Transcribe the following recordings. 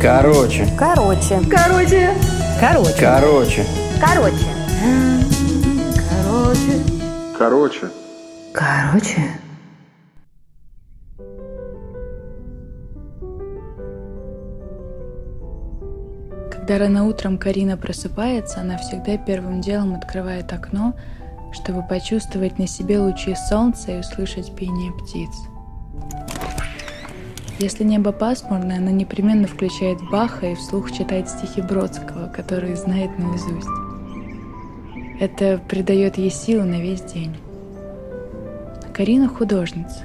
Короче. Короче. Короче. Короче. Короче. Короче. Короче. Короче. Короче. Когда рано утром Карина просыпается, она всегда первым делом открывает окно, чтобы почувствовать на себе лучи солнца и услышать пение птиц. Если небо пасмурное, она непременно включает Баха и вслух читает стихи Бродского, которые знает наизусть. Это придает ей силы на весь день. Карина художница.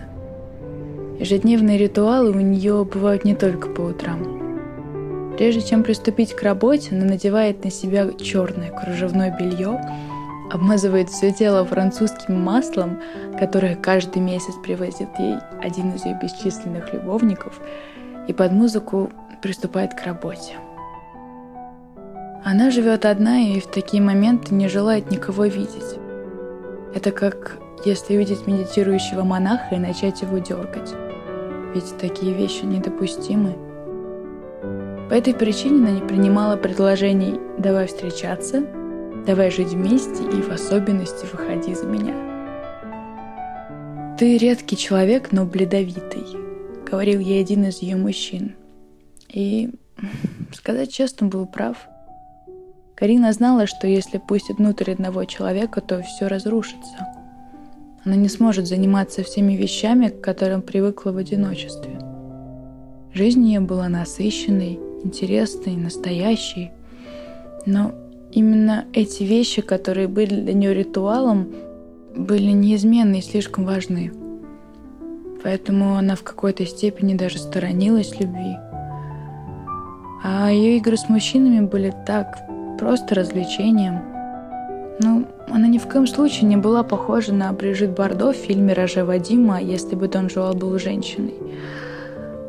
Ежедневные ритуалы у нее бывают не только по утрам. Прежде чем приступить к работе, она надевает на себя черное кружевное белье, обмазывает все тело французским маслом, которое каждый месяц привозит ей один из ее бесчисленных любовников, и под музыку приступает к работе. Она живет одна и в такие моменты не желает никого видеть. Это как если увидеть медитирующего монаха и начать его дергать. Ведь такие вещи недопустимы. По этой причине она не принимала предложений «давай встречаться», «давай жить вместе» и в особенности «выходи за меня». «Ты редкий человек, но бледовитый», — говорил ей один из ее мужчин. И, сказать честно, был прав. Карина знала, что если пустит внутрь одного человека, то все разрушится. Она не сможет заниматься всеми вещами, к которым привыкла в одиночестве. Жизнь ее была насыщенной, интересной, настоящей. Но именно эти вещи, которые были для нее ритуалом, были неизменны и слишком важны. Поэтому она в какой-то степени даже сторонилась любви. А ее игры с мужчинами были так просто развлечением. Ну, она ни в коем случае не была похожа на Брижит Бардо в фильме «Роже Вадима», если бы Дон Жуал был женщиной.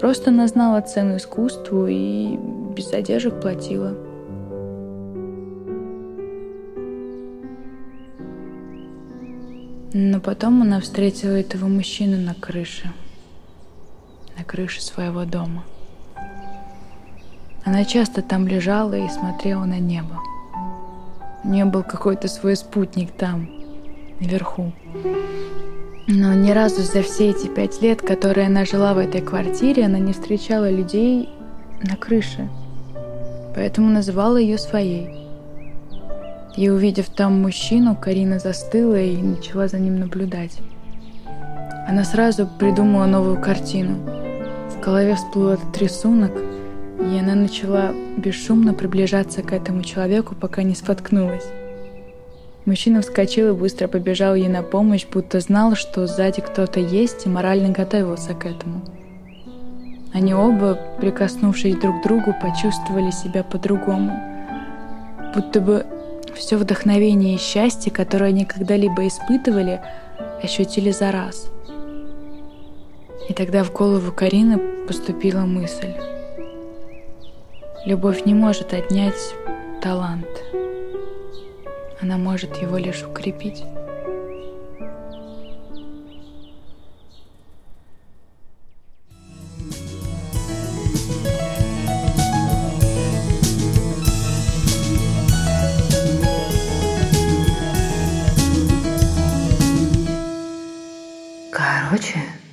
Просто она знала цену искусству и без задержек платила. Но потом она встретила этого мужчину на крыше. На крыше своего дома. Она часто там лежала и смотрела на небо. У нее был какой-то свой спутник там, наверху. Но ни разу за все эти пять лет, которые она жила в этой квартире, она не встречала людей на крыше. Поэтому называла ее своей. И увидев там мужчину, Карина застыла и начала за ним наблюдать. Она сразу придумала новую картину. В голове всплыл этот рисунок, и она начала бесшумно приближаться к этому человеку, пока не споткнулась. Мужчина вскочил и быстро побежал ей на помощь, будто знал, что сзади кто-то есть и морально готовился к этому. Они оба, прикоснувшись друг к другу, почувствовали себя по-другому. Будто бы все вдохновение и счастье, которое они когда-либо испытывали, ощутили за раз. И тогда в голову Карины поступила мысль. Любовь не может отнять талант – она может его лишь укрепить. 그 렇.